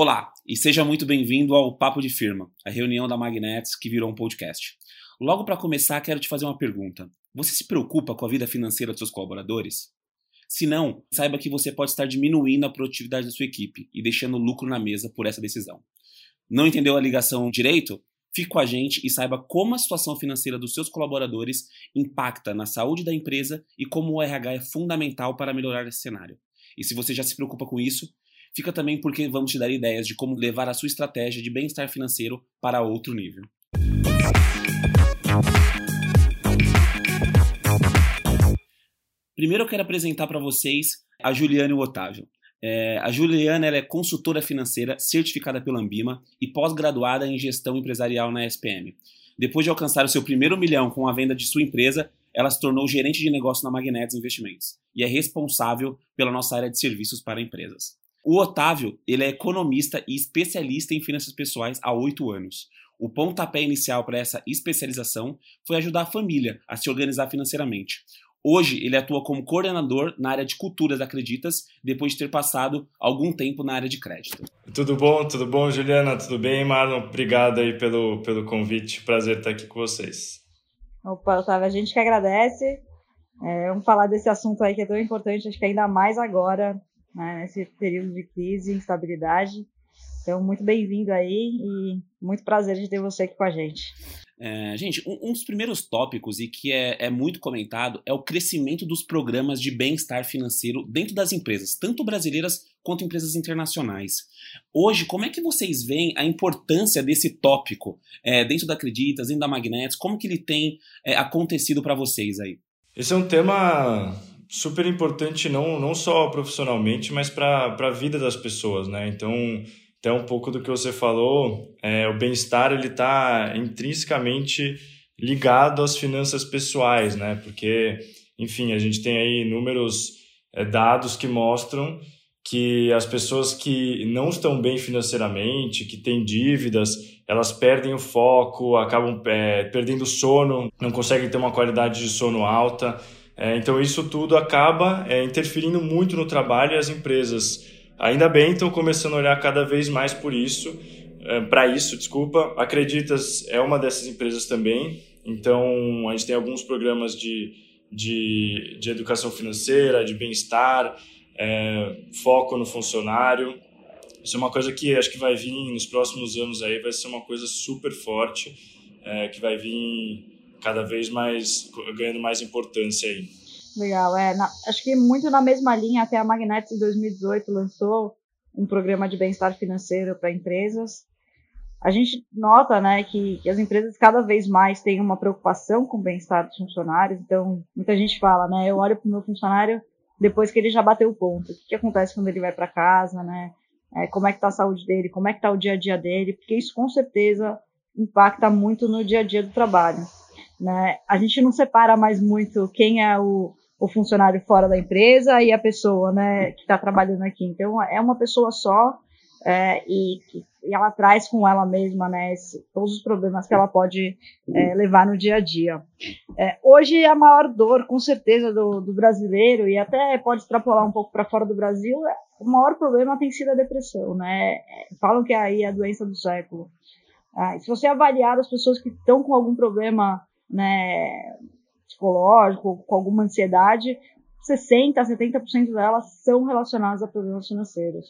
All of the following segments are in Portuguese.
Olá e seja muito bem-vindo ao Papo de Firma, a reunião da Magnets que virou um podcast. Logo para começar, quero te fazer uma pergunta. Você se preocupa com a vida financeira dos seus colaboradores? Se não, saiba que você pode estar diminuindo a produtividade da sua equipe e deixando lucro na mesa por essa decisão. Não entendeu a ligação direito? Fique com a gente e saiba como a situação financeira dos seus colaboradores impacta na saúde da empresa e como o RH é fundamental para melhorar esse cenário. E se você já se preocupa com isso, fica também porque vamos te dar ideias de como levar a sua estratégia de bem-estar financeiro para outro nível. Primeiro eu quero apresentar para vocês a Juliana e o Otávio. É, a Juliana é consultora financeira certificada pela Ambima e pós-graduada em gestão empresarial na SPM. Depois de alcançar o seu primeiro milhão com a venda de sua empresa, ela se tornou gerente de negócio na Magnetes Investimentos e é responsável pela nossa área de serviços para empresas. O Otávio, ele é economista e especialista em finanças pessoais há oito anos. O pontapé inicial para essa especialização foi ajudar a família a se organizar financeiramente. Hoje, ele atua como coordenador na área de culturas Acreditas, depois de ter passado algum tempo na área de crédito. Tudo bom, tudo bom, Juliana? Tudo bem, Marlon? Obrigado aí pelo, pelo convite. Prazer estar aqui com vocês. Opa, Otávio, a gente que agradece. É, vamos falar desse assunto aí que é tão importante, acho que ainda mais agora, né, nesse período de crise e instabilidade. Então, muito bem-vindo aí e muito prazer de ter você aqui com a gente. É, gente, um, um, dos primeiros tópicos e que é, é, muito comentado é o crescimento dos programas de bem-estar financeiro dentro das empresas, tanto brasileiras quanto empresas internacionais. Hoje, como é que vocês veem a importância desse tópico é, dentro da Acreditas, dentro da Magnets? Como que ele tem é, acontecido para vocês aí? Esse é um tema super importante não, não só profissionalmente, mas para a vida das pessoas, né? Então, até um pouco do que você falou, é, o bem-estar ele está intrinsecamente ligado às finanças pessoais, né? Porque, enfim, a gente tem aí números, é, dados que mostram que as pessoas que não estão bem financeiramente, que têm dívidas, elas perdem o foco, acabam é, perdendo sono, não conseguem ter uma qualidade de sono alta. É, então, isso tudo acaba é, interferindo muito no trabalho e as empresas, ainda bem, estão começando a olhar cada vez mais por isso, é, para isso, desculpa. Acreditas é uma dessas empresas também. Então, a gente tem alguns programas de, de, de educação financeira, de bem-estar, é, foco no funcionário. Isso é uma coisa que acho que vai vir nos próximos anos aí, vai ser uma coisa super forte, é, que vai vir cada vez mais ganhando mais importância aí. Legal, é. Na, acho que muito na mesma linha, até a Magnetis em 2018 lançou um programa de bem-estar financeiro para empresas. A gente nota, né, que, que, as empresas cada vez mais têm uma preocupação com o bem-estar dos funcionários. Então, muita gente fala, né, eu olho para o meu funcionário depois que ele já bateu o ponto. O que, que acontece quando ele vai para casa, né? É, como é que está a saúde dele? Como é que está o dia a dia dele? Porque isso com certeza impacta muito no dia a dia do trabalho. Né? A gente não separa mais muito quem é o, o funcionário fora da empresa e a pessoa né, que está trabalhando aqui. Então, é uma pessoa só é, e, e, ela traz com ela mesma né, esse, todos os problemas que ela pode é, levar no dia a dia. É, hoje, a maior dor, com certeza, do, do brasileiro, e até pode extrapolar um pouco para fora do Brasil, é, o maior problema tem sido a depressão. Né? Falam que é aí a doença do século. Ah, se você avaliar as pessoas que estão com algum problema né, psicológico, com alguma ansiedade, 60% a 70% delas são relacionadas a problemas financeiros.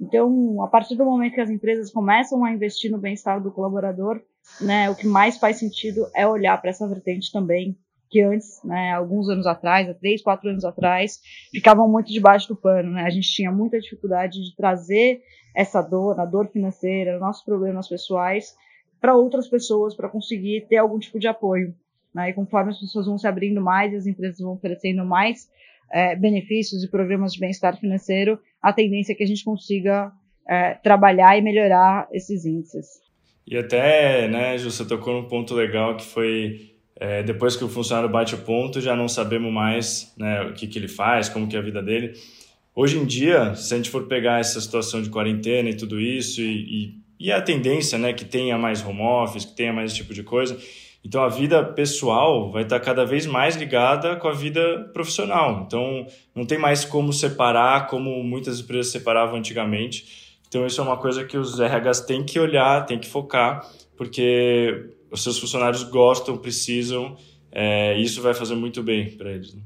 Então, a partir do momento que as empresas começam a investir no bem-estar do colaborador, né, o que mais faz sentido é olhar para essa vertente também, que antes, né, alguns anos atrás, há três, quatro anos atrás, ficavam muito debaixo do pano. Né? A gente tinha muita dificuldade de trazer essa dor, a dor financeira, nossos problemas pessoais, para outras pessoas para conseguir ter algum tipo de apoio. Né? E conforme as pessoas vão se abrindo mais as empresas vão oferecendo mais é, benefícios e programas de bem-estar financeiro, a tendência é que a gente consiga é, trabalhar e melhorar esses índices. E até, né, Ju, você tocou num ponto legal que foi é, depois que o funcionário bate o ponto, já não sabemos mais né, o que, que ele faz, como que é a vida dele. Hoje em dia, se a gente for pegar essa situação de quarentena e tudo isso e, e e a tendência, né, que tenha mais home office, que tenha mais esse tipo de coisa. Então a vida pessoal vai estar cada vez mais ligada com a vida profissional. Então não tem mais como separar como muitas empresas separavam antigamente. Então, isso é uma coisa que os RHs têm que olhar, têm que focar, porque os seus funcionários gostam, precisam, é, e isso vai fazer muito bem para eles. Né?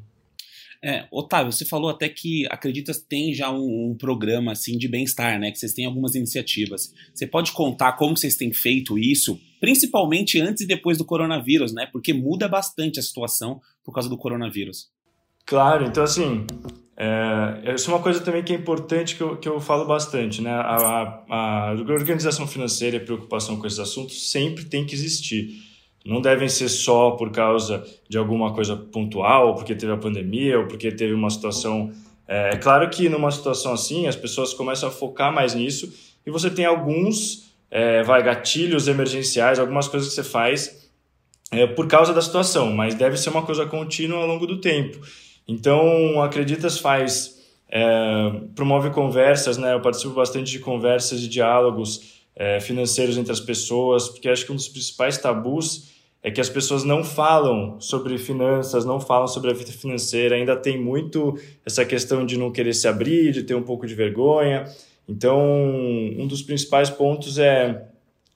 É, Otávio, você falou até que acredita tem já um, um, programa assim de bem-estar, né? Que vocês têm algumas iniciativas. Você pode contar como vocês têm feito isso, principalmente antes e depois do coronavírus, né? Porque muda bastante a situação por causa do coronavírus. Claro, então assim, é, isso é uma coisa também que é importante que eu, que eu falo bastante, né? A, a, a organização financeira e a preocupação com esses assuntos sempre tem que existir não devem ser só por causa de alguma coisa pontual, porque teve a pandemia ou porque teve uma situação. É, é claro que numa situação assim as pessoas começam a focar mais nisso e você tem alguns é, vai gatilhos emergenciais, algumas coisas que você faz é, por causa da situação, mas deve ser uma coisa contínua ao longo do tempo. Então, Acreditas faz é, promove conversas, né? Eu participo bastante de conversas e diálogos é, financeiros entre as pessoas, porque acho que um dos principais tabus é que as pessoas não falam sobre finanças, não falam sobre a vida financeira, ainda tem muito essa questão de não querer se abrir, de ter um pouco de vergonha. Então, um dos principais pontos é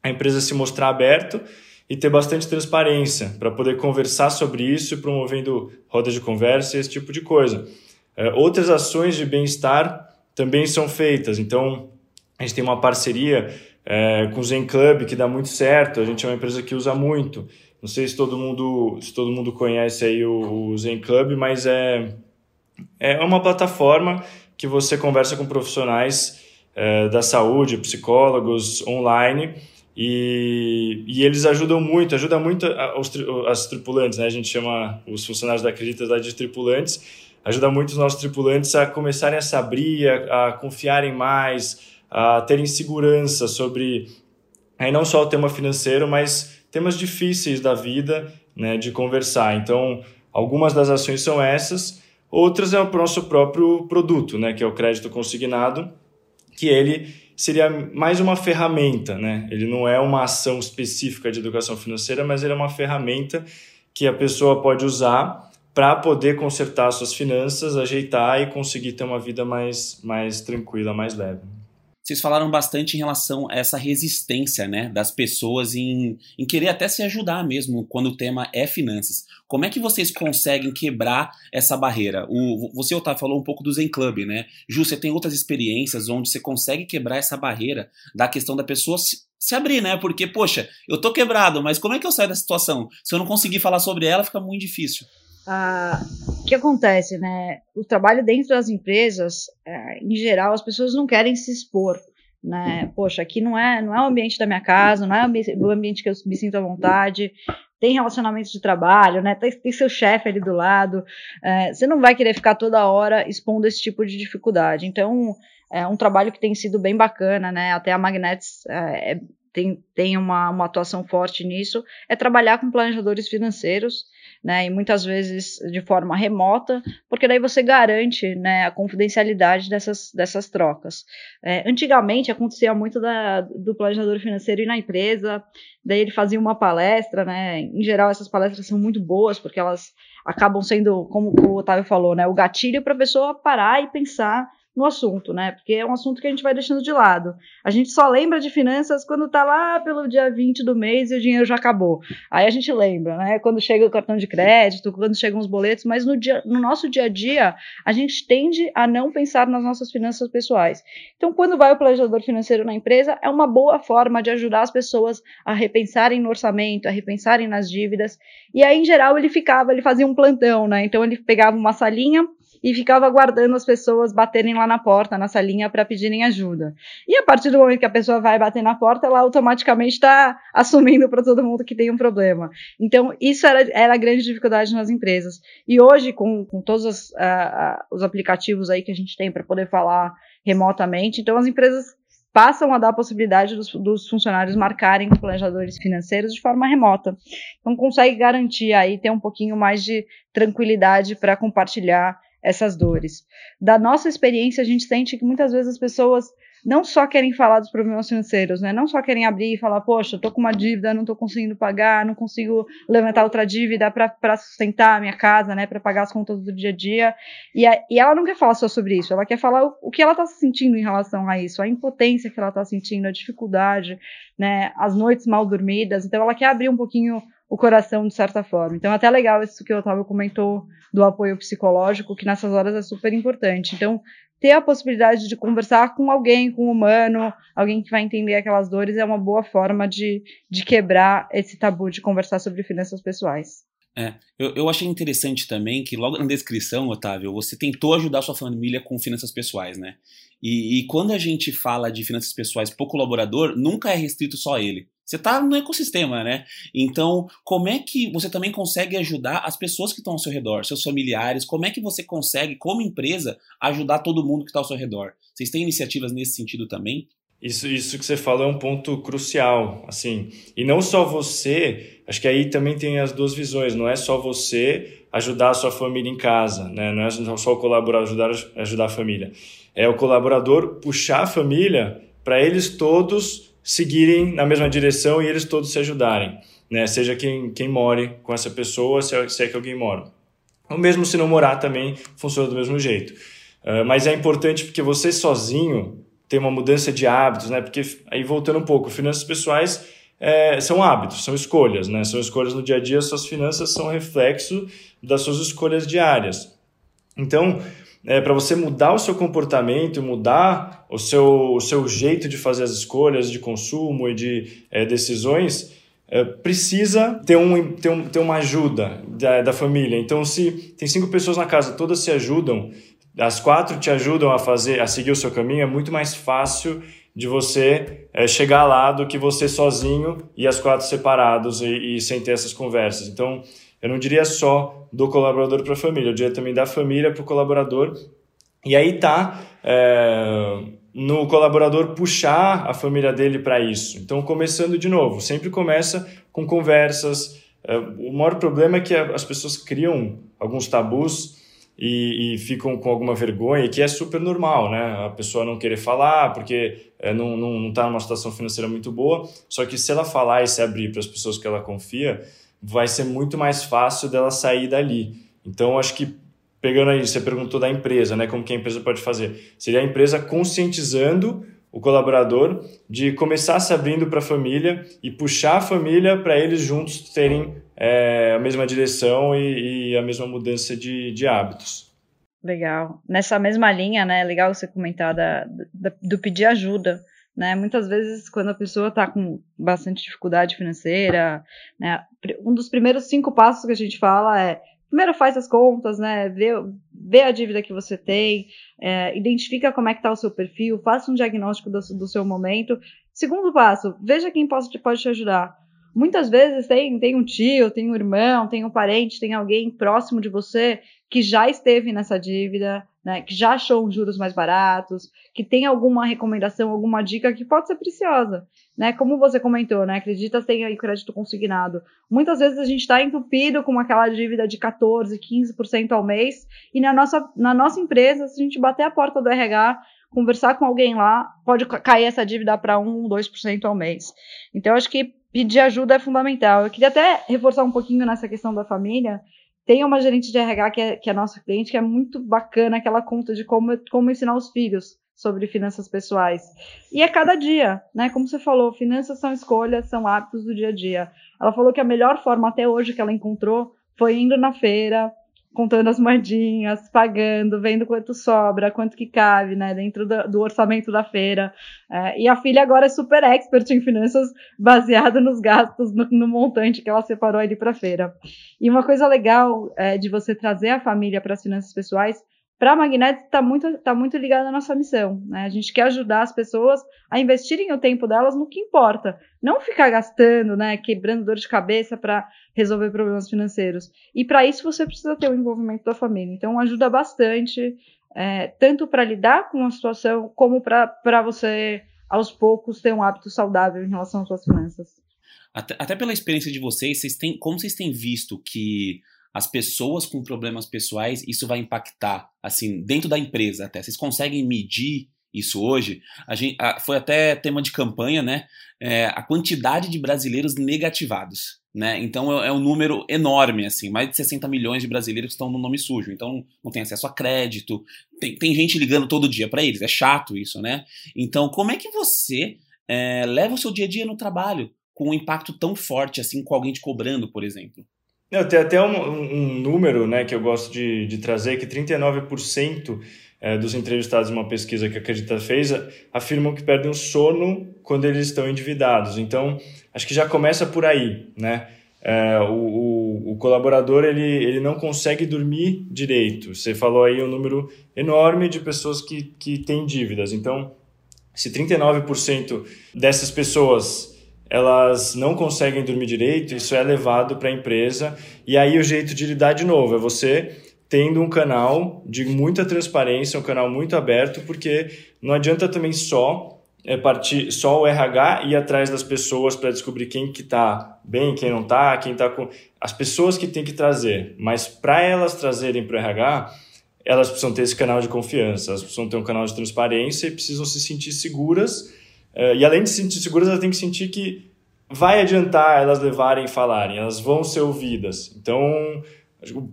a empresa se mostrar aberto e ter bastante transparência para poder conversar sobre isso, promovendo rodas de conversa e esse tipo de coisa. É, outras ações de bem-estar também são feitas. Então, a gente tem uma parceria é, com o Zen Club que dá muito certo. A gente é uma empresa que usa muito. Não sei se todo mundo, se todo mundo conhece aí o, o Zen Club, mas é, é uma plataforma que você conversa com profissionais é, da saúde, psicólogos online, e, e eles ajudam muito, ajuda muito as tripulantes, né? A gente chama os funcionários da Acredita de tripulantes, ajuda muito os nossos tripulantes a começarem a se abrir, a, a confiarem mais, a terem segurança sobre aí não só o tema financeiro, mas temas difíceis da vida, né, de conversar. Então, algumas das ações são essas, outras é o nosso próprio produto, né, que é o crédito consignado, que ele seria mais uma ferramenta, né? Ele não é uma ação específica de educação financeira, mas ele é uma ferramenta que a pessoa pode usar para poder consertar suas finanças, ajeitar e conseguir ter uma vida mais, mais tranquila, mais leve vocês falaram bastante em relação a essa resistência né, das pessoas em, em querer até se ajudar mesmo quando o tema é finanças. Como é que vocês conseguem quebrar essa barreira? O, você, Otávio, falou um pouco do Zen Club, né? Ju, você tem outras experiências onde você consegue quebrar essa barreira da questão da pessoa se, se abrir, né? Porque, poxa, eu tô quebrado, mas como é que eu saio da situação? Se eu não conseguir falar sobre ela, fica muito difícil. Ah, que acontece, né? O trabalho dentro das empresas, é, em geral, as pessoas não querem se expor, né? Poxa, aqui não é, não é o ambiente da minha casa, não é o ambiente que eu me sinto à vontade. Tem relacionamento de trabalho, né? Tem, tem seu chefe ali do lado. É, você não vai querer ficar toda hora expondo esse tipo de dificuldade. Então, é um trabalho que tem sido bem bacana, né? Até a Magnets é, é tem, tem uma, uma atuação forte nisso, é trabalhar com planejadores financeiros né, e muitas vezes de forma remota, porque daí você garante né, a confidencialidade dessas, dessas trocas. É, antigamente acontecia muito da, do planejador financeiro ir na empresa, daí ele fazia uma palestra, né, em geral essas palestras são muito boas, porque elas acabam sendo, como o Otávio falou, né, o gatilho para a pessoa parar e pensar no assunto, né? Porque é um assunto que a gente vai deixando de lado. A gente só lembra de finanças quando tá lá pelo dia 20 do mês e o dinheiro já acabou. Aí a gente lembra, né? Quando chega o cartão de crédito, quando chegam os boletos, mas no, dia, no nosso dia a dia, a gente tende a não pensar nas nossas finanças pessoais. Então, quando vai o planejador financeiro na empresa, é uma boa forma de ajudar as pessoas a repensarem no orçamento, a repensarem nas dívidas. E aí, em geral, ele ficava, ele fazia um plantão, né? Então, ele pegava uma salinha e ficava aguardando as pessoas baterem lá na porta, na salinha, para pedirem ajuda. E a partir do momento que a pessoa vai bater na porta, ela automaticamente está assumindo para todo mundo que tem um problema. Então, isso era, era a grande dificuldade nas empresas. E hoje, com, com todos os, uh, os aplicativos aí que a gente tem para poder falar remotamente, então as empresas passam a dar a possibilidade dos, dos, funcionários marcarem planejadores financeiros de forma remota. Então consegue garantir aí ter um pouquinho mais de tranquilidade para compartilhar essas dores. Da nossa experiência, a gente sente que muitas vezes as pessoas não só querem falar dos problemas financeiros, né? Não só querem abrir e falar, poxa, tô com uma dívida, não tô conseguindo pagar, não consigo levantar outra dívida para sustentar a minha casa, né? Para pagar as contas do dia a dia. E, a, e ela não quer falar só sobre isso, ela quer falar o, o que ela tá sentindo em relação a isso, a impotência que ela tá sentindo, a dificuldade, né? As noites mal dormidas. Então ela quer abrir um pouquinho o coração de certa forma. Então, até legal isso que o Otávio comentou do apoio psicológico, que nessas horas é super importante. Então, ter a possibilidade de conversar com alguém, com um humano, alguém que vai entender aquelas dores, é uma boa forma de, de quebrar esse tabu de conversar sobre finanças pessoais. É, eu, eu achei interessante também que logo na descrição, Otávio, você tentou ajudar sua família com finanças pessoais, né? E, e quando a gente fala de finanças pessoais por colaborador, nunca é restrito só a ele. Você está no ecossistema, né? Então, como é que você também consegue ajudar as pessoas que estão ao seu redor, seus familiares? Como é que você consegue, como empresa, ajudar todo mundo que está ao seu redor? Vocês têm iniciativas nesse sentido também? Isso, isso que você falou é um ponto crucial, assim. E não só você, acho que aí também tem as duas visões. Não é só você ajudar a sua família em casa, né? Não é só o colaborador ajudar, ajudar a família. É o colaborador puxar a família para eles todos seguirem na mesma direção e eles todos se ajudarem, né? Seja quem, quem more com essa pessoa, se é, se é que alguém mora. Ou mesmo se não morar também funciona do mesmo jeito. Uh, mas é importante porque você sozinho tem uma mudança de hábitos, né? Porque aí voltando um pouco, finanças pessoais é, são hábitos, são escolhas, né? São escolhas no dia a dia, suas finanças são reflexo das suas escolhas diárias. Então, é, para você mudar o seu comportamento, mudar o seu, o seu jeito de fazer as escolhas de consumo e de é, decisões, é, precisa ter, um, ter, um, ter uma ajuda da, da família. Então, se tem cinco pessoas na casa, todas se ajudam, as quatro te ajudam a fazer, a seguir o seu caminho, é muito mais fácil de você é, chegar lá do que você sozinho e as quatro separados e, e sem ter essas conversas. Então, eu não diria só do colaborador para a família, eu diria também da família para o colaborador. E aí tá é, no colaborador puxar a família dele para isso. Então, começando de novo, sempre começa com conversas. É, o maior problema é que as pessoas criam alguns tabus e, e, ficam com alguma vergonha, que é super normal, né? A pessoa não querer falar porque é, não está não, não tá numa situação financeira muito boa. Só que se ela falar e se abrir para as pessoas que ela confia, vai ser muito mais fácil dela sair dali. Então, acho que pegando aí, você perguntou da empresa, né? Como que a empresa pode fazer? Seria a empresa conscientizando o colaborador de começar se abrindo para a família e puxar a família para eles juntos terem é, a mesma direção e, e, a mesma mudança de, de hábitos. Legal. Nessa mesma linha, né? Legal você comentar da, da do pedir ajuda. Né? Muitas vezes, quando a pessoa está com bastante dificuldade financeira, né? Um dos primeiros cinco passos que a gente fala é primeiro faz as contas, né? Vê, vê a dívida que você tem, é, identifica como é que está o seu perfil, faça um diagnóstico do, do, seu momento. Segundo passo, veja quem pode, pode te ajudar. Muitas vezes tem, tem um tio, tem um irmão, tem um parente, tem alguém próximo de você que já esteve nessa dívida, né, que já achou juros mais baratos, que tem alguma recomendação, alguma dica que pode ser preciosa. Né? Como você comentou, né? Acredita tem aí crédito consignado. Muitas vezes a gente está entupido com aquela dívida de 14%, 15% ao mês, e na nossa, na nossa empresa, se a gente bater a porta do RH, conversar com alguém lá, pode cair essa dívida para 1, 2% ao mês. Então, acho que pedir ajuda é fundamental. Eu queria até reforçar um pouquinho nessa questão da família, tem uma gerente de RH que é, que é nossa cliente, que é muito bacana, que ela conta de como, como ensinar os filhos sobre finanças pessoais. E é cada dia, né? Como você falou, finanças são escolhas, são hábitos do dia a dia. Ela falou que a melhor forma até hoje que ela encontrou foi indo na feira, contando as moedinhas, pagando, vendo quanto sobra, quanto que cabe, né, dentro do, do orçamento da feira. É, e a filha agora é super expert em finanças, baseada nos gastos, no, no montante que ela separou ali para a feira. E uma coisa legal é, de você trazer a família para as finanças pessoais para a Magnet está muito, tá muito ligada à nossa missão. Né? A gente quer ajudar as pessoas a investirem o tempo delas no que importa. Não ficar gastando, né, quebrando dor de cabeça para resolver problemas financeiros. E para isso você precisa ter o envolvimento da família. Então ajuda bastante, é, tanto para lidar com a situação, como para você, aos poucos, ter um hábito saudável em relação às suas finanças. Até, até pela experiência de vocês, vocês têm, como vocês têm visto que as pessoas com problemas pessoais, isso vai impactar, assim, dentro da empresa até. Vocês conseguem medir isso hoje, a gente, a, foi até tema de campanha, né? É, a quantidade de brasileiros negativados. Né? Então é, é, um número enorme, assim, mais de 60 milhões de brasileiros estão no nome sujo. Então não tem acesso a crédito, tem, tem gente ligando todo dia para eles, é chato isso, né? Então, como é que você é, leva o seu dia a dia no trabalho com um impacto tão forte assim, com alguém te cobrando, por exemplo? Eu tenho até um, um número né, que eu gosto de, de trazer, que 39% é, dos entrevistados em uma pesquisa que a Acredita fez afirmam que perdem o sono quando eles estão endividados. Então, acho que já começa por aí, né? É, o, o, o, colaborador ele, ele não consegue dormir direito. Você falou aí um número enorme de pessoas que, que têm dívidas. Então, se 39% dessas pessoas elas não conseguem dormir direito, isso é levado para a empresa. E aí o jeito de lidar de novo é você tendo um canal de muita transparência, um canal muito aberto, porque não adianta também só é partir só o RH ir atrás das pessoas para descobrir quem que está bem, quem não está, quem está com as pessoas que tem que trazer, mas para elas trazerem para o RH, elas precisam ter esse canal de confiança, elas precisam ter um canal de transparência e precisam se sentir seguras. Eh, e além de se sentir seguras, elas têm que sentir que vai adiantar elas levarem e falarem, elas vão ser ouvidas. Então,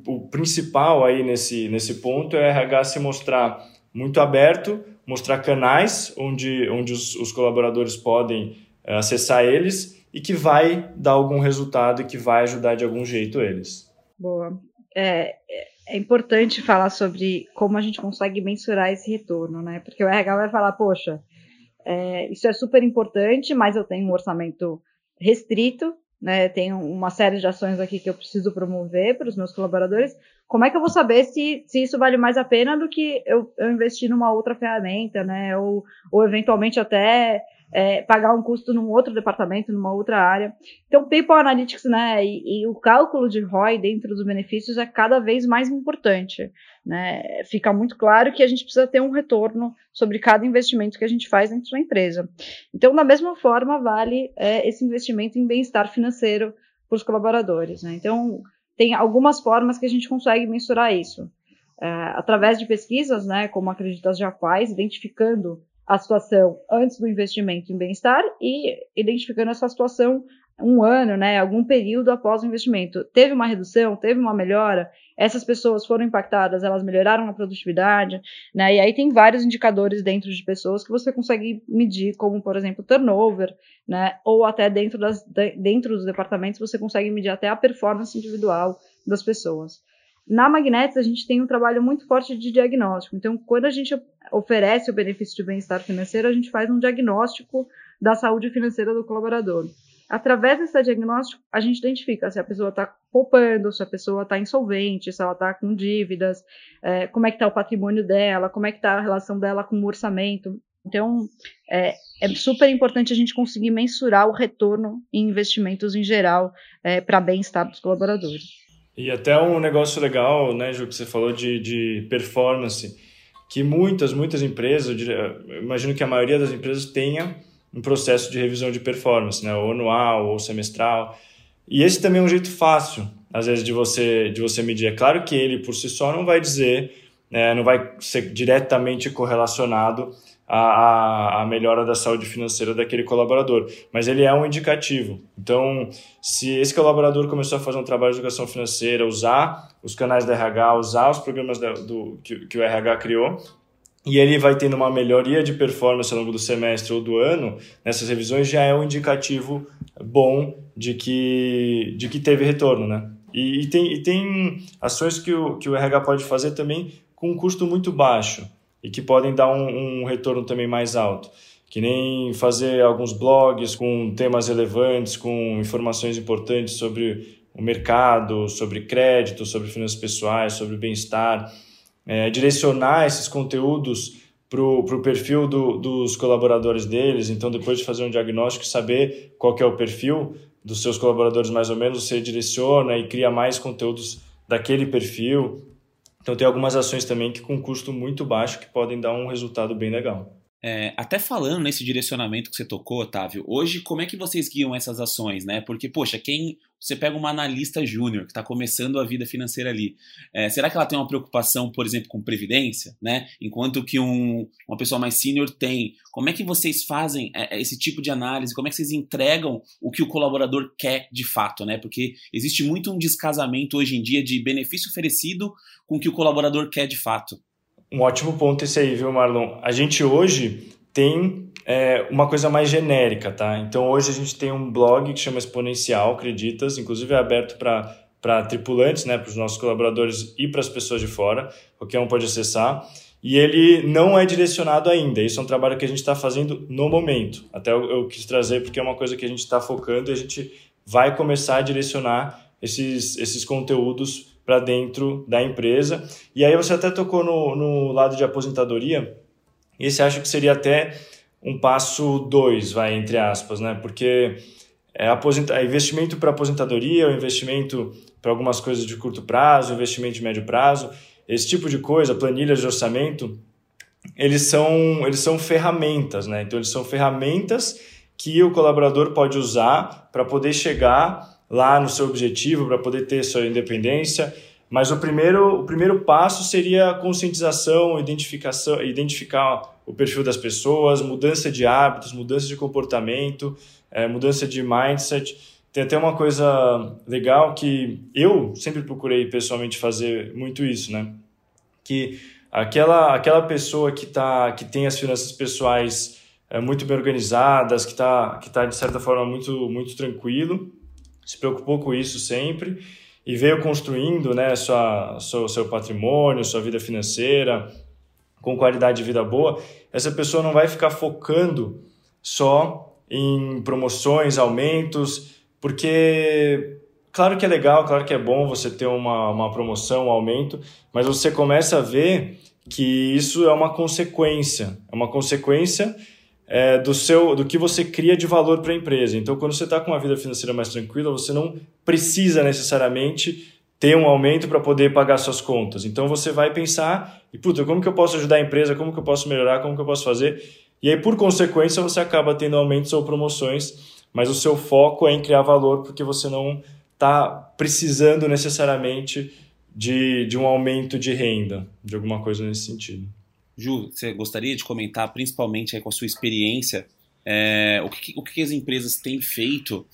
o, principal aí nesse, nesse ponto é o RH se mostrar muito aberto, mostrar canais onde, onde os, os colaboradores podem uh, acessar eles e que vai dar algum resultado e que vai ajudar de algum jeito eles. Boa. É, é importante falar sobre como a gente consegue mensurar esse retorno, né? Porque o RH vai falar, poxa, é, isso é super importante, mas eu tenho um orçamento restrito, né, tenho uma série de ações aqui que eu preciso promover para os meus colaboradores, como é que eu vou saber se, se isso vale mais a pena do que eu, eu investir numa outra ferramenta, né, ou, ou eventualmente até é, pagar um custo num outro departamento, numa outra área. Então, People Analytics, né, e, e, o cálculo de ROI dentro dos benefícios é cada vez mais importante, né. Fica muito claro que a gente precisa ter um retorno sobre cada investimento que a gente faz dentro da empresa. Então, da mesma forma, vale é, esse investimento em bem-estar financeiro para os colaboradores, né. Então, tem algumas formas que a gente consegue mensurar isso. É, através de pesquisas, né, como a Acreditas já faz, identificando a situação antes do investimento em bem-estar e identificando essa situação um ano, né, algum período após o investimento. Teve uma redução, teve uma melhora, essas pessoas foram impactadas, elas melhoraram a produtividade, né, e aí tem vários indicadores dentro de pessoas que você consegue medir, como, por exemplo, turnover, né, ou até dentro, das, dentro dos departamentos você consegue medir até a performance individual das pessoas. Na Magnetics, a gente tem um trabalho muito forte de diagnóstico. Então, quando a gente oferece o benefício de bem-estar financeiro, a gente faz um diagnóstico da saúde financeira do colaborador. Através desse diagnóstico, a gente identifica se a pessoa está poupando, se a pessoa está insolvente, se ela está com dívidas, é, como é que está o patrimônio dela, como é que está a relação dela com o orçamento. Então, é, é, super importante a gente conseguir mensurar o retorno em investimentos em geral é, para bem-estar dos colaboradores. E até um negócio legal, né, Ju, que você falou de, de performance, que muitas, muitas empresas, imagino que a maioria das empresas tenha um processo de revisão de performance, né, ou anual ou semestral. E esse também é um jeito fácil, às vezes, de você, de você medir. É claro que ele, por si só, não vai dizer, né, não vai ser diretamente correlacionado a, a, melhora da saúde financeira daquele colaborador, mas ele é um indicativo. Então, se esse colaborador começou a fazer um trabalho de educação financeira, usar os canais da RH, usar os programas da, do, que, que o RH criou, e ele vai tendo uma melhoria de performance ao longo do semestre ou do ano, nessas revisões já é um indicativo bom de que, de que teve retorno, né? E, e, tem, e tem ações que o, que o RH pode fazer também com um custo muito baixo e que podem dar um, um retorno também mais alto que nem fazer alguns blogs com temas relevantes, com informações importantes sobre o mercado, sobre crédito, sobre finanças pessoais, sobre bem-estar, é, direcionar esses conteúdos para o perfil do, dos colaboradores deles. Então, depois de fazer um diagnóstico, saber qual é o perfil dos seus colaboradores mais ou menos, você direciona e cria mais conteúdos daquele perfil. Então tem algumas ações também que com custo muito baixo que podem dar um resultado bem legal. É, até falando nesse direcionamento que você tocou, Otávio, hoje como é que vocês guiam essas ações, né? Porque, poxa, quem você pega uma analista júnior que está começando a vida financeira ali, é, será que ela tem uma preocupação, por exemplo, com previdência, né? Enquanto que um, uma pessoa mais sênior tem. Como é que vocês fazem é, é, esse tipo de análise? Como é que vocês entregam o que o colaborador quer de fato, né? Porque existe muito um descasamento hoje em dia de benefício oferecido com o que o colaborador quer de fato. Um ótimo ponto esse aí, viu, Marlon? A gente hoje tem é, uma coisa mais genérica, tá? Então hoje a gente tem um blog que chama Exponencial Acreditas, inclusive é aberto para para tripulantes, né, para os nossos colaboradores e para as pessoas de fora, qualquer um pode acessar. E ele não é direcionado ainda, isso é um trabalho que a gente está fazendo no momento. Até eu, eu, quis trazer porque é uma coisa que a gente está focando e a gente vai começar a direcionar esses, esses conteúdos para dentro da empresa. E aí você até tocou no, no lado de aposentadoria, esse acho que seria até um passo dois, vai, entre aspas, né? Porque é, aposenta, é investimento para aposentadoria, o investimento para algumas coisas de curto prazo, investimento de médio prazo, esse tipo de coisa, planilhas de orçamento, eles são, eles são ferramentas, né? Então, eles são ferramentas que o colaborador pode usar para poder chegar lá no seu objetivo, para poder ter sua independência. Mas o primeiro, o primeiro passo seria a conscientização, identificação, identificar o perfil das pessoas, mudança de hábitos, mudança de comportamento, é, mudança de mindset. Tem até uma coisa legal que eu sempre procurei pessoalmente fazer muito isso, né? Que aquela, aquela pessoa que, tá, que tem as finanças pessoais é, muito bem organizadas, que está, que tá, de certa forma, muito, muito tranquilo, se preocupou com isso sempre e veio construindo né, sua, seu, seu patrimônio, sua vida financeira, com qualidade de vida boa, essa pessoa não vai ficar focando só em promoções, aumentos, porque claro que é legal, claro que é bom você ter uma, uma promoção, um aumento, mas você começa a ver que isso é uma consequência, é uma consequência é, do seu do que você cria de valor para a empresa. Então, quando você está com uma vida financeira mais tranquila, você não precisa necessariamente ter um aumento para poder pagar suas contas. Então, você vai pensar e puta, como que eu posso ajudar a empresa? Como que eu posso melhorar? Como que eu posso fazer? E aí, por consequência, você acaba tendo aumentos ou promoções, mas o seu foco é em criar valor porque você não está precisando necessariamente de, de um aumento de renda, de alguma coisa nesse sentido. Ju, você gostaria de comentar, principalmente com a sua experiência, é, o, que, o que as empresas têm feito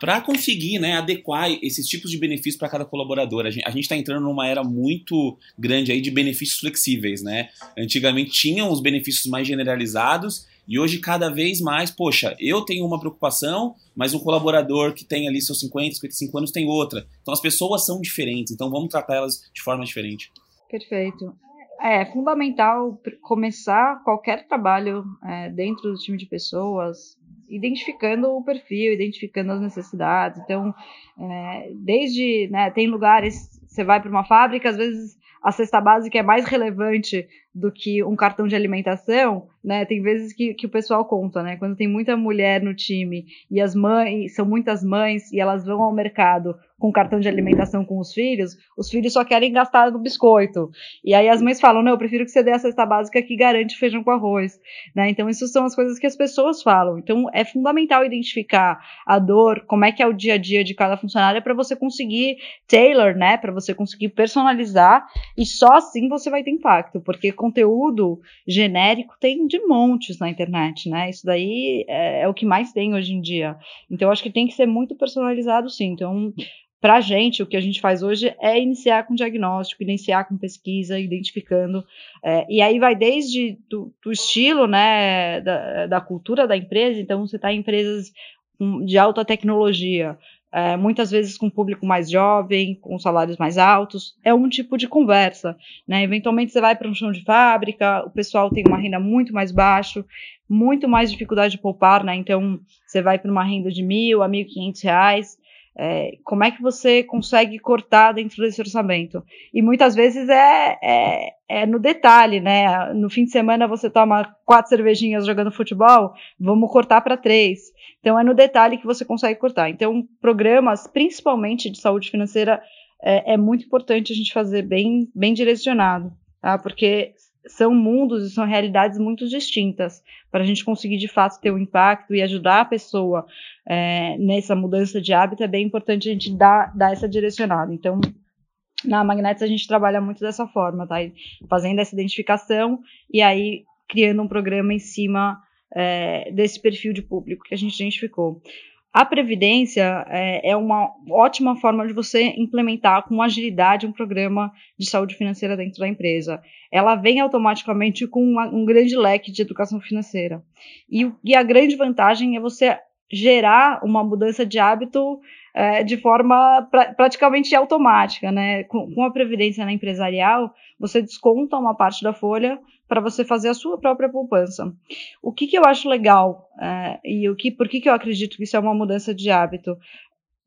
para conseguir né, adequar esses tipos de benefícios para cada colaborador. A gente está entrando numa era muito grande aí de benefícios flexíveis. Né? Antigamente tinham os benefícios mais generalizados e hoje cada vez mais, poxa, eu tenho uma preocupação, mas um colaborador que tem ali seus 50, 55 anos tem outra. Então as pessoas são diferentes, então vamos tratar elas de forma diferente. Perfeito. É fundamental começar qualquer trabalho é, dentro do time de pessoas, identificando o perfil, identificando as necessidades. Então, é, desde, né, tem lugares, você vai para uma fábrica, às vezes a cesta básica é mais relevante do que um cartão de alimentação, né? Tem vezes que, que o pessoal conta, né? Quando tem muita mulher no time e as mães, são muitas mães e elas vão ao mercado com cartão de alimentação com os filhos, os filhos só querem gastar no biscoito. E aí as mães falam: não, eu prefiro que você dê a cesta básica que garante feijão com arroz. Né? Então, isso são as coisas que as pessoas falam. Então, é fundamental identificar a dor, como é que é o dia a dia de cada funcionário, para você conseguir tailor, né? Para você conseguir personalizar, e só assim você vai ter impacto, porque conteúdo genérico tem de montes na internet, né? Isso daí é, é o que mais tem hoje em dia. Então, acho que tem que ser muito personalizado, sim. Então, para a gente, o que a gente faz hoje é iniciar com diagnóstico, iniciar com pesquisa, identificando. É, e aí vai desde do, do estilo, né, da, da, cultura da empresa. Então, você está em empresas de alta tecnologia, é, muitas vezes com público mais jovem, com salários mais altos, é um tipo de conversa. Né? Eventualmente você vai para um chão de fábrica, o pessoal tem uma renda muito mais baixa, muito mais dificuldade de poupar, né? então você vai para uma renda de mil a mil quinhentos reais, é, como é que você consegue cortar dentro desse orçamento? E muitas vezes é, é, é, no detalhe, né? No fim de semana você toma quatro cervejinhas jogando futebol, vamos cortar para três. Então é no detalhe que você consegue cortar. Então, programas, principalmente de saúde financeira, é, é muito importante a gente fazer bem, bem direcionado, tá? Porque são mundos e são realidades muito distintas. Para a gente conseguir de fato ter um impacto e ajudar a pessoa é, nessa mudança de hábito, é bem importante a gente dar, dar essa direcionada. Então, na Magnetics a gente trabalha muito dessa forma, tá? Fazendo essa identificação e aí criando um programa em cima é, desse perfil de público que a gente identificou. A previdência é, é, uma ótima forma de você implementar com agilidade um programa de saúde financeira dentro da empresa. Ela vem automaticamente com uma, um grande leque de educação financeira. E, e, a grande vantagem é você gerar uma mudança de hábito é, de forma pra, praticamente automática, né? Com, com a previdência na empresarial, você desconta uma parte da folha para você fazer a sua própria poupança. O que, que eu acho legal é, e o que, por que, que eu acredito que isso é uma mudança de hábito?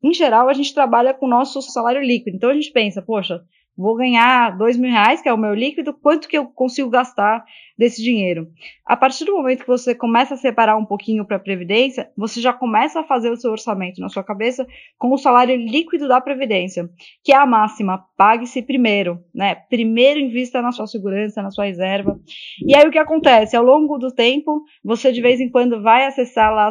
Em geral, a gente trabalha com o nosso salário líquido. Então a gente pensa, poxa, vou ganhar dois mil reais, que é o meu líquido, quanto que eu consigo gastar desse dinheiro? A partir do momento que você começa a separar um pouquinho para a Previdência, você já começa a fazer o seu orçamento na sua cabeça com o salário líquido da Previdência, que é a máxima, pague-se primeiro, né? Primeiro invista na sua segurança, na sua reserva. E aí o que acontece? Ao longo do tempo, você de vez em quando vai acessar lá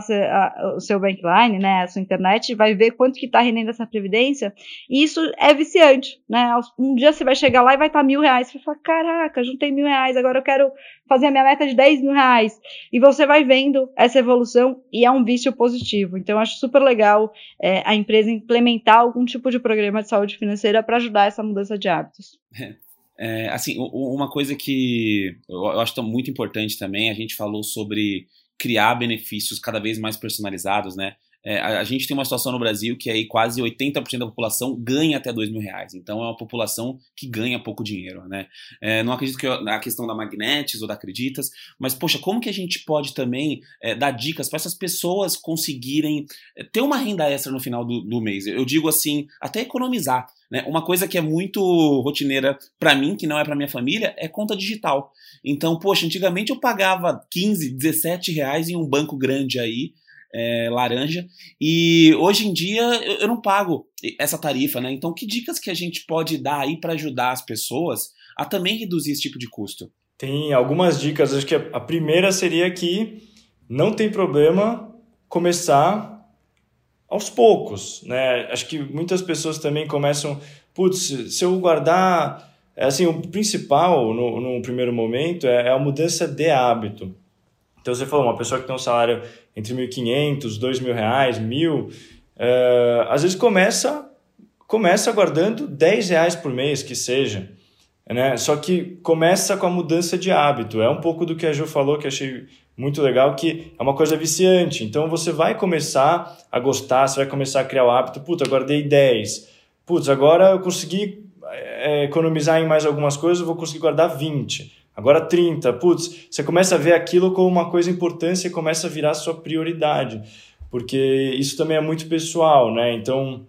o seu bankline, né? A sua internet, vai ver quanto que está rendendo essa Previdência, e isso é viciante, né? Um dia você vai chegar lá e vai estar mil reais. Você fala, caraca, juntei mil reais, agora eu quero fazer a minha meta de 10 mil reais. E você vai vendo essa evolução e é um vício positivo. Então, eu acho super legal é, a empresa implementar algum tipo de programa de saúde financeira para ajudar essa mudança de hábitos. É, assim, uma coisa que eu acho muito importante também, a gente falou sobre criar benefícios cada vez mais personalizados, né? É, a, a, gente tem uma situação no Brasil que aí quase 80% da população ganha até dois mil reais. Então é uma população que ganha pouco dinheiro, né? É, não acredito que a questão da Magnetis ou da Acreditas, mas poxa, como que a gente pode também é, dar dicas para essas pessoas conseguirem é, ter uma renda extra no final do, do mês? Eu digo assim, até economizar. Né? Uma coisa que é muito rotineira para mim, que não é para minha família, é conta digital. Então, poxa, antigamente eu pagava 15, 17 reais em um banco grande aí é, laranja. E hoje em dia eu, eu, não pago essa tarifa, né? Então, que dicas que a gente pode dar aí para ajudar as pessoas a também reduzir esse tipo de custo? Tem algumas dicas. Acho que a primeira seria que não tem problema começar aos poucos, né? Acho que muitas pessoas também começam, putz, se eu guardar, assim, o principal no, no primeiro momento é, é a mudança de hábito. Então você falou, uma pessoa que tem um salário entre 1.500, 2.000 reais, 1.000, uh, às vezes começa, começa guardando 10 reais por mês, que seja. Né? Só que começa com a mudança de hábito. É um pouco do que a Ju falou, que achei muito legal, que é uma coisa viciante. Então você vai começar a gostar, você vai começar a criar o hábito. Putz, eu guardei 10. Putz, agora eu consegui é, economizar em mais algumas coisas, eu vou conseguir guardar 20. Agora 30, putz, você começa a ver aquilo como uma coisa importante e começa a virar sua prioridade, porque isso também é muito pessoal, né? Então,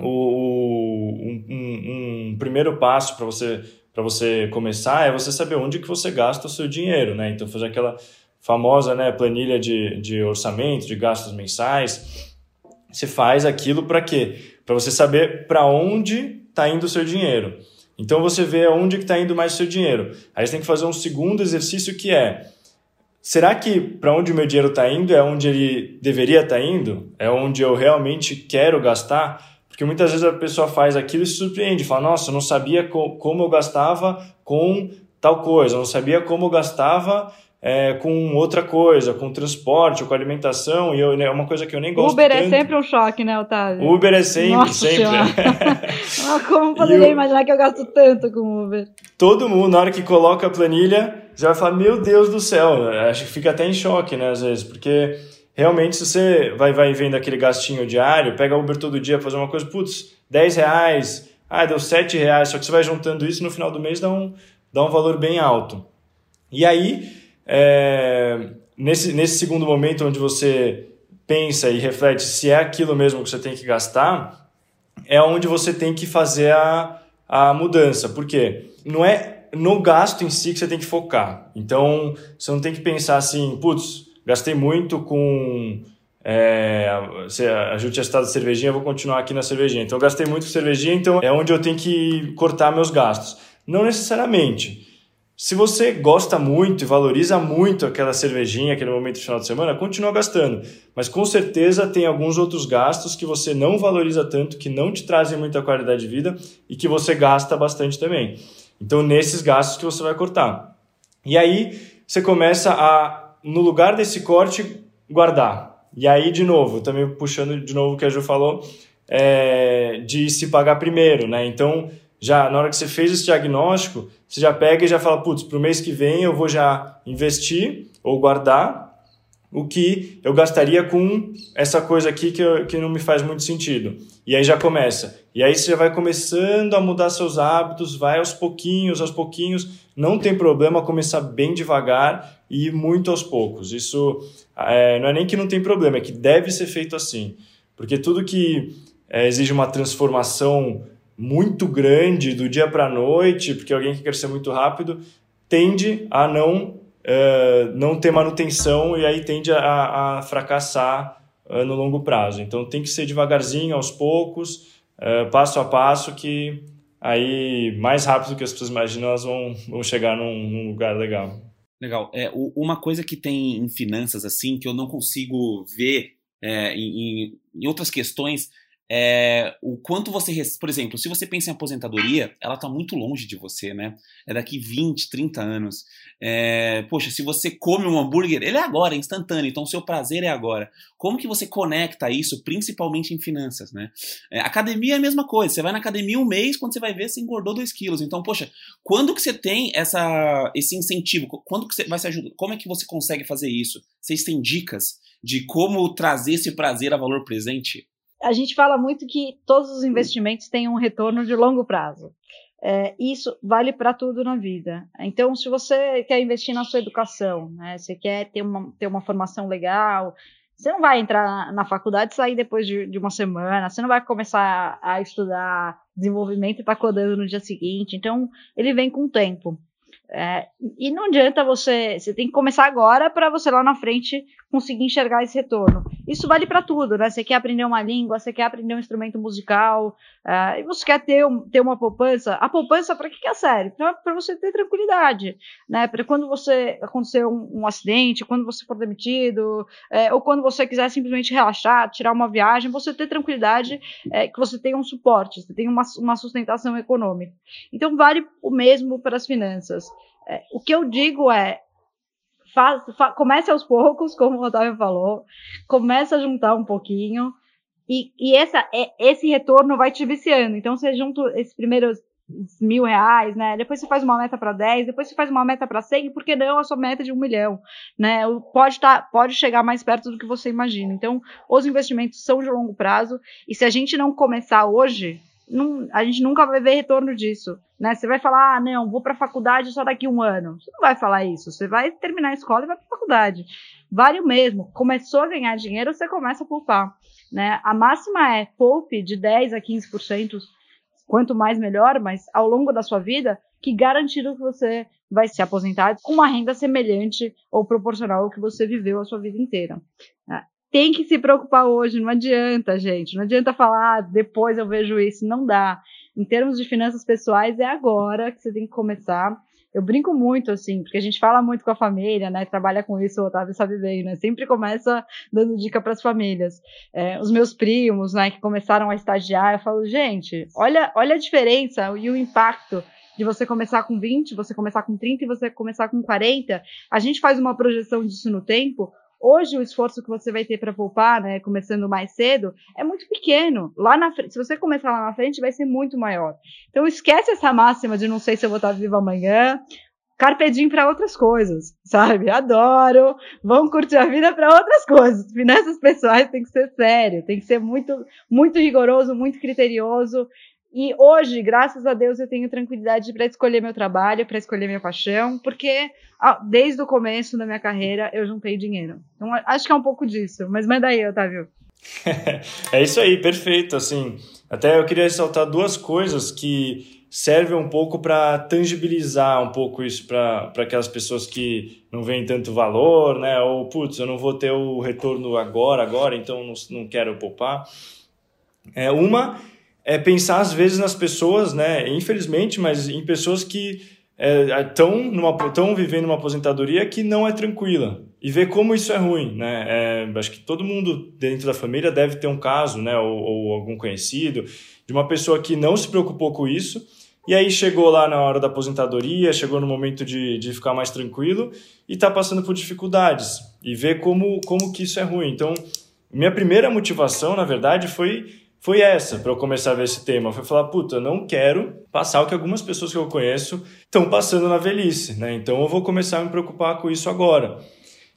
o, um, um, um primeiro passo para você para você começar é você saber onde que você gasta o seu dinheiro, né? Então, fazer aquela famosa né, planilha de, de orçamento, de gastos mensais. Você faz aquilo para quê? Para você saber para onde está indo o seu dinheiro. Então você vê onde está indo mais o seu dinheiro. Aí você tem que fazer um segundo exercício que é: será que para onde o meu dinheiro está indo é onde ele deveria estar tá indo? É onde eu realmente quero gastar? Porque muitas vezes a pessoa faz aquilo e se surpreende, fala: nossa, eu não sabia co como eu gastava com tal coisa, eu não sabia como eu gastava é, com outra coisa, com transporte ou com alimentação, e eu, né, é uma coisa que eu nem gosto Uber é tanto. é sempre um choque, né, Otávio? Uber é sempre, Nossa sempre. Como poderia eu, imaginar que eu gasto tanto com Uber? Todo mundo, na hora que coloca a planilha, já vai falar, meu Deus do céu, acho que fica até em choque, né, às vezes, porque realmente se você vai, vai vendo aquele gastinho diário, pega Uber todo dia fazer uma coisa, putz, 10 reais, ah, deu 7 reais, só que você vai juntando isso no final do mês dá um, dá um valor bem alto. E aí, é, nesse, nesse segundo momento onde você pensa e reflete se é aquilo mesmo que você tem que gastar, é onde você tem que fazer a, a mudança. Por quê? Não é no gasto em si que você tem que focar. Então, você não tem que pensar assim, putz, gastei muito com. É, a Ju tinha citado cervejinha, eu vou continuar aqui na cervejinha. Então, eu gastei muito com cervejinha, então é onde eu tenho que cortar meus gastos. Não necessariamente. Se você gosta muito e valoriza muito aquela cervejinha, aquele momento de final de semana, continua gastando. Mas com certeza tem alguns outros gastos que você não valoriza tanto, que não te trazem muita qualidade de vida e que você gasta bastante também. Então, nesses gastos que você vai cortar. E aí, você começa a, no lugar desse corte, guardar. E aí, de novo, também puxando de novo o que a Ju falou, é, de se pagar primeiro, né? Então, já na hora que você fez esse diagnóstico, você já pega e já fala, putz, para o mês que vem eu vou já investir ou guardar o que eu gastaria com essa coisa aqui que, eu, que não me faz muito sentido. E aí já começa. E aí você vai começando a mudar seus hábitos, vai aos pouquinhos, aos pouquinhos. Não tem problema começar bem devagar e muito aos poucos. Isso é, não é nem que não tem problema, é que deve ser feito assim. Porque tudo que é, exige uma transformação muito grande do dia para a noite, porque alguém que quer ser muito rápido, tende a não, uh, não ter manutenção e aí tende a, a fracassar uh, no longo prazo. Então tem que ser devagarzinho, aos poucos, uh, passo a passo, que aí mais rápido do que as pessoas imaginam elas vão, vão chegar num, num lugar legal. Legal. É, uma coisa que tem em finanças assim que eu não consigo ver é, em, em outras questões é, o quanto você, por exemplo, se você pensa em aposentadoria, ela está muito longe de você, né? É daqui 20, 30 anos. É, poxa, se você come um hambúrguer, ele é agora, é instantâneo, então o seu prazer é agora. Como que você conecta isso, principalmente em finanças, né? É, academia é a mesma coisa, você vai na academia um mês, quando você vai ver, você engordou 2 quilos. Então, poxa, quando que você tem essa, esse incentivo? Quando que você vai se ajudar? Como é que você consegue fazer isso? Vocês têm dicas de como trazer esse prazer a valor presente? A gente fala muito que todos os investimentos têm um retorno de longo prazo. É, isso vale para tudo na vida. Então, se você quer investir na sua educação, né, você quer ter uma, ter uma formação legal, você não vai entrar na faculdade e sair depois de, de, uma semana, você não vai começar a estudar desenvolvimento e estar tá codando no dia seguinte. Então, ele vem com o tempo. É, e não adianta você, você tem que começar agora para você lá na frente conseguir enxergar esse retorno. Isso vale para tudo, né? Você quer aprender uma língua, você quer aprender um instrumento musical, uh, e você quer ter, um, ter uma poupança. A poupança, para que, que é sério? Para você ter tranquilidade, né? Para quando você acontecer um, um, acidente, quando você for demitido, é, ou quando você quiser simplesmente relaxar, tirar uma viagem, você ter tranquilidade, é, que você tenha um suporte, você tenha uma, uma sustentação econômica. Então, vale o mesmo para as finanças. É, o que eu digo é, faz, faz, comece aos poucos, como o Otávio falou, comece a juntar um pouquinho, e, e essa, é, esse retorno vai te viciando. Então, você junta esses primeiros mil reais, né? Depois você faz uma meta para 10, depois você faz uma meta para 100, e por que não a sua meta de um milhão, né? Pode, tá, pode chegar mais perto do que você imagina. Então, os investimentos são de longo prazo, e se a gente não começar hoje, não, a gente nunca vai ver retorno disso. Né? Você vai falar, ah, não, vou para a faculdade só daqui um ano. Você não vai falar isso. Você vai terminar a escola e vai para a faculdade. Vale o mesmo. Começou a ganhar dinheiro, você começa a poupar. Né? A máxima é poupe de 10 a 15%, quanto mais melhor, mas ao longo da sua vida, que garantido que você vai se aposentar com uma renda semelhante ou proporcional ao que você viveu a sua vida inteira. Tem que se preocupar hoje, não adianta, gente. Não adianta falar, ah, depois eu vejo isso. Não dá. Em termos de finanças pessoais, é agora que você tem que começar. Eu brinco muito, assim, porque a gente fala muito com a família, né? Trabalha com isso, o Otávio sabe bem, né? Sempre começa dando dica para as famílias. É, os meus primos, né, que começaram a estagiar, eu falo, gente, olha, olha a diferença e o impacto de você começar com 20, você começar com 30 e você começar com 40. A gente faz uma projeção disso no tempo. Hoje o esforço que você vai ter para poupar, né, começando mais cedo, é muito pequeno. Lá na frente, se você começar lá na frente, vai ser muito maior. Então esquece essa máxima de não sei se eu vou estar vivo amanhã. Carpe diem para outras coisas, sabe? Adoro. Vão curtir a vida para outras coisas. Finanças pessoais tem que ser sério, tem que ser muito, muito rigoroso, muito criterioso. E hoje, graças a Deus, eu tenho tranquilidade para escolher meu trabalho, para escolher minha paixão, porque desde o começo da minha carreira eu juntei dinheiro. Então, acho que é um pouco disso. Mas manda aí, Otávio. é isso aí, perfeito. Assim, até eu queria ressaltar duas coisas que servem um pouco para tangibilizar um pouco isso para aquelas pessoas que não veem tanto valor, né? Ou, putz, eu não vou ter o retorno agora, agora, então não, não quero poupar. É, uma é pensar às vezes nas pessoas, né? Infelizmente, mas em pessoas que estão é, vivendo uma aposentadoria que não é tranquila e ver como isso é ruim, né? É, acho que todo mundo dentro da família deve ter um caso, né? Ou, ou, algum conhecido de uma pessoa que não se preocupou com isso e aí chegou lá na hora da aposentadoria, chegou no momento de, de ficar mais tranquilo e está passando por dificuldades e ver como como que isso é ruim. Então, minha primeira motivação, na verdade, foi foi essa para eu começar a ver esse tema. Foi falar, puta, eu não quero passar o que algumas pessoas que eu conheço estão passando na velhice, né? Então eu vou começar a me preocupar com isso agora.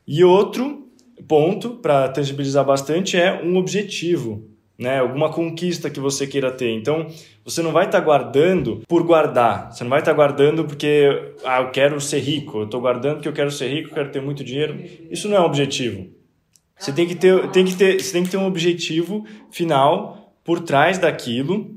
E outro ponto para tangibilizar bastante é um objetivo, né? Alguma conquista que você queira ter. Então, você não vai estar tá guardando por guardar. Você não vai estar tá guardando porque ah, eu quero ser rico. Eu estou guardando porque eu quero ser rico, eu quero ter muito dinheiro. Isso não é um objetivo. Você tem que ter, tem que ter, você tem que ter um objetivo final por trás daquilo.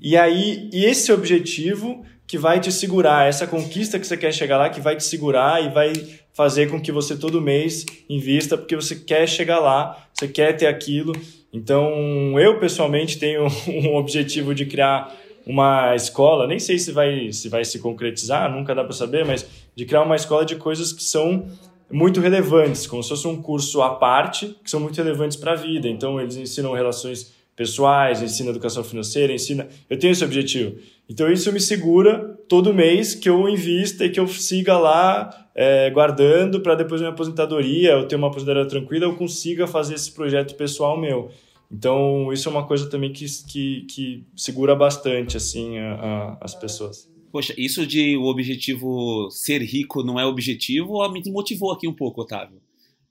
E aí, e esse objetivo que vai te segurar, essa conquista que você quer chegar lá, que vai te segurar e vai fazer com que você todo mês invista, porque você quer chegar lá, você quer ter aquilo. Então, eu pessoalmente tenho um objetivo de criar uma escola, nem sei se vai se, vai se concretizar, nunca dá para saber, mas de criar uma escola de coisas que são muito relevantes, como se fosse um curso à parte, que são muito relevantes para a vida. Então, eles ensinam relações pessoais, ensina educação financeira, ensina. Eu tenho esse objetivo. Então isso me segura todo mês que eu invista e que eu siga lá é, guardando para depois minha aposentadoria, eu ter uma aposentadoria tranquila, eu consiga fazer esse projeto pessoal meu. Então isso é uma coisa também que, que, que segura bastante assim a, a, as pessoas. Poxa, isso de o objetivo ser rico não é objetivo, me motivou aqui um pouco, Otávio.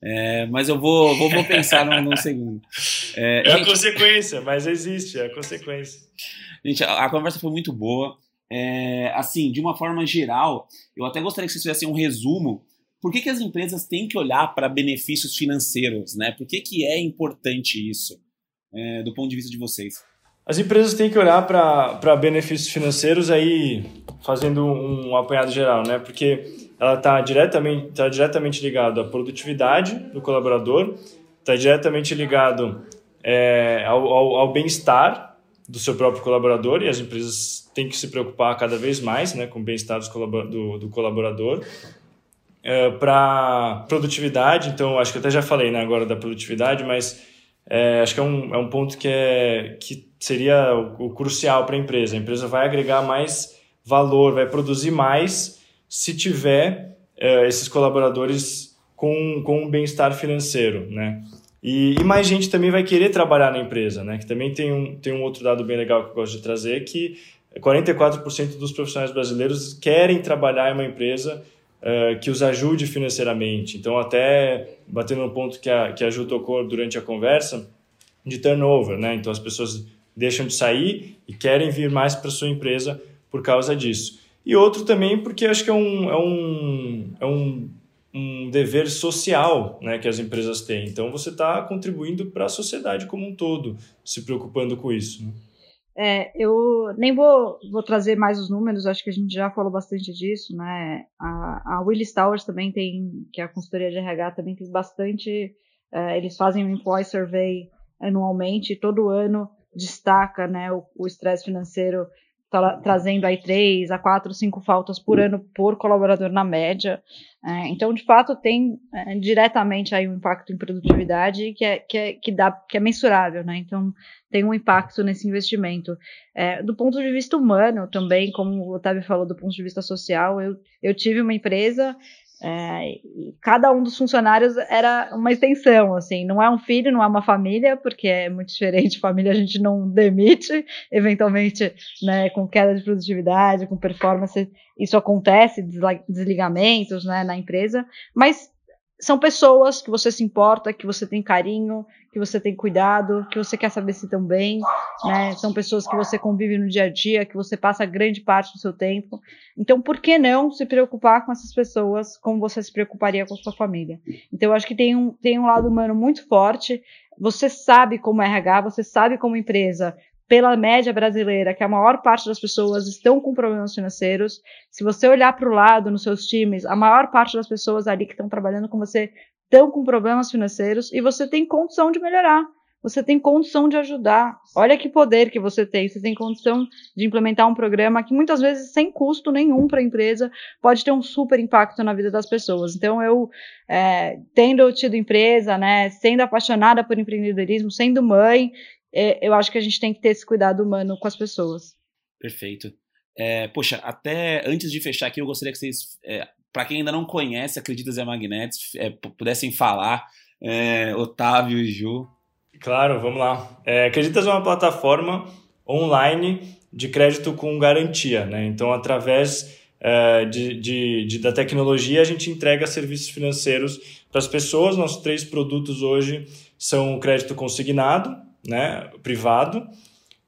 É, mas eu vou, vou, vou pensar num, num segundo. É, é gente, a consequência, mas existe, é a consequência. Gente, a, a conversa foi muito boa. É, assim, de uma forma geral, eu até gostaria que vocês fizessem um resumo. Por que, que as empresas têm que olhar para benefícios financeiros? Né? Por que, que é importante isso, é, do ponto de vista de vocês? As empresas têm que olhar para benefícios financeiros aí, fazendo um apanhado geral, né? Porque ela está diretamente, tá diretamente ligado à produtividade do colaborador, está diretamente ligado é, ao, ao, ao bem-estar do seu próprio colaborador e as empresas têm que se preocupar cada vez mais né, com o bem-estar do, do colaborador. É, para produtividade, então acho que até já falei né, agora da produtividade, mas é, acho que é um, é um ponto que, é, que seria o, o crucial para a empresa. A empresa vai agregar mais valor, vai produzir mais se tiver uh, esses colaboradores com, com um bem-estar financeiro, né? E, e, mais gente também vai querer trabalhar na empresa, né? Que também tem um, tem um outro dado bem legal que eu gosto de trazer, que 44% dos profissionais brasileiros querem trabalhar em uma empresa uh, que os ajude financeiramente. Então, até batendo no ponto que a, que a Ju tocou durante a conversa, de turnover, né? Então, as pessoas deixam de sair e querem vir mais para sua empresa por causa disso e outro também porque acho que é um, é um, é um, um dever social né, que as empresas têm. Então você está contribuindo para a sociedade como um todo, se preocupando com isso. Né? É, eu nem vou, vou trazer mais os números, acho que a gente já falou bastante disso, né? A, a Willis Towers também tem, que é a consultoria de RH, também tem bastante. É, eles fazem um employee survey anualmente, todo ano destaca né, o estresse financeiro tra trazendo aí três a quatro, cinco faltas por ano por colaborador na média. É, então, de fato, tem é, diretamente aí um impacto em produtividade que é, que é, que dá, que é mensurável, né? Então, tem um impacto nesse investimento. É, do ponto de vista humano também, como o Otávio falou, do ponto de vista social, eu, eu tive uma empresa é, cada um dos funcionários era uma extensão, assim, não é um filho, não é uma família, porque é muito diferente, família a gente não demite, eventualmente, né, com queda de produtividade, com performance, isso acontece, desligamentos, né, na empresa, mas são pessoas que você se importa, que você tem carinho, que você tem cuidado, que você quer saber se estão bem, né? São pessoas que você convive no dia a dia, que você passa grande parte do seu tempo. Então, por que não se preocupar com essas pessoas como você se preocuparia com sua família? Então, eu acho que tem um, tem um lado humano muito forte. Você sabe como RH, você sabe como empresa pela média brasileira, que a maior parte das pessoas estão com problemas financeiros. Se você olhar para o lado nos seus times, a maior parte das pessoas ali que estão trabalhando com você estão com problemas financeiros e você tem condição de melhorar. você tem condição de ajudar. Olha que poder que você tem. Você tem condição de implementar um programa que muitas vezes sem custo nenhum para a empresa pode ter um super impacto na vida das pessoas. Então eu, é, tendo tido empresa, né, sendo apaixonada por empreendedorismo, sendo mãe, eu acho que a gente tem que ter esse cuidado humano com as pessoas. Perfeito. É, poxa, até antes de fechar aqui, eu gostaria que vocês, é, para quem ainda não conhece Acreditas é Magnets, é, pudessem falar, é, Otávio e Ju. Claro, vamos lá. É, Acreditas é uma plataforma online de crédito com garantia, né? Então, através é, de, de, de, da tecnologia, a gente entrega serviços financeiros para as pessoas. Nossos três produtos hoje são o crédito consignado, né, privado,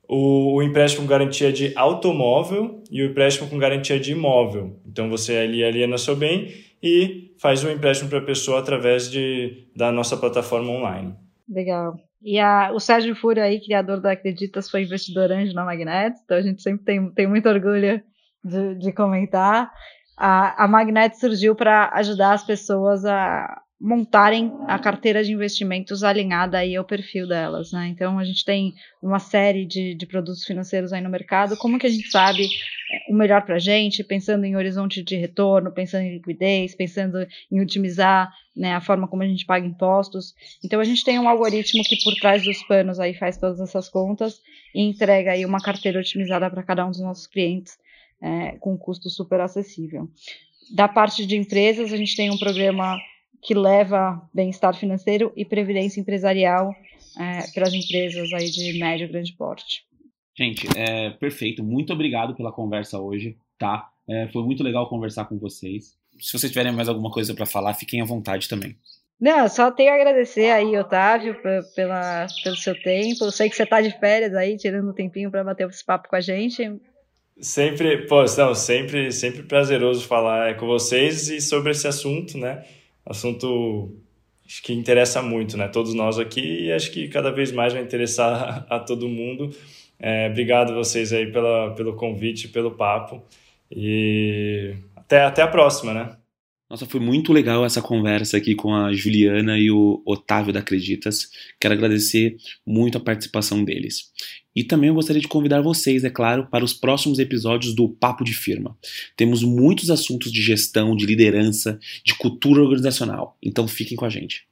o, o, empréstimo com garantia de automóvel e o empréstimo com garantia de imóvel. Então você ali aliena seu bem e faz um empréstimo para a pessoa através de, da nossa plataforma online. Legal. E a, o Sérgio Fúria aí, criador da Acreditas, foi investidor anjo na Magnet, então a gente sempre tem, tem muito orgulho de, de comentar. A, a Magnet surgiu para ajudar as pessoas a, montarem a carteira de investimentos alinhada aí ao perfil delas, né? Então a gente tem uma série de, de produtos financeiros aí no mercado. Como que a gente sabe é, o melhor para a gente, pensando em horizonte de retorno, pensando em liquidez, pensando em otimizar né, a forma como a gente paga impostos. Então a gente tem um algoritmo que por trás dos panos aí faz todas essas contas e entrega aí uma carteira otimizada para cada um dos nossos clientes é, com um custo super acessível. Da parte de empresas, a gente tem um programa que leva bem-estar financeiro e previdência empresarial é, para as empresas aí de médio e grande porte. Gente, é, perfeito. Muito obrigado pela conversa hoje, tá? É, foi muito legal conversar com vocês. Se vocês tiverem mais alguma coisa para falar, fiquem à vontade também. Não, só tenho a agradecer aí, Otávio, pela, pelo seu tempo. Eu sei que você está de férias aí, tirando um tempinho para bater esse papo com a gente. Sempre, pô, não, sempre, sempre prazeroso falar com vocês e sobre esse assunto, né? Assunto acho que interessa muito, né? Todos nós aqui e acho que cada vez mais vai interessar a todo mundo. É, obrigado vocês aí pela, pelo convite, pelo papo e até, até a próxima, né? Nossa, foi muito legal essa conversa aqui com a Juliana e o Otávio da Acreditas. Quero agradecer muito a participação deles. E também eu gostaria de convidar vocês, é claro, para os próximos episódios do Papo de Firma. Temos muitos assuntos de gestão, de liderança, de cultura organizacional. Então fiquem com a gente.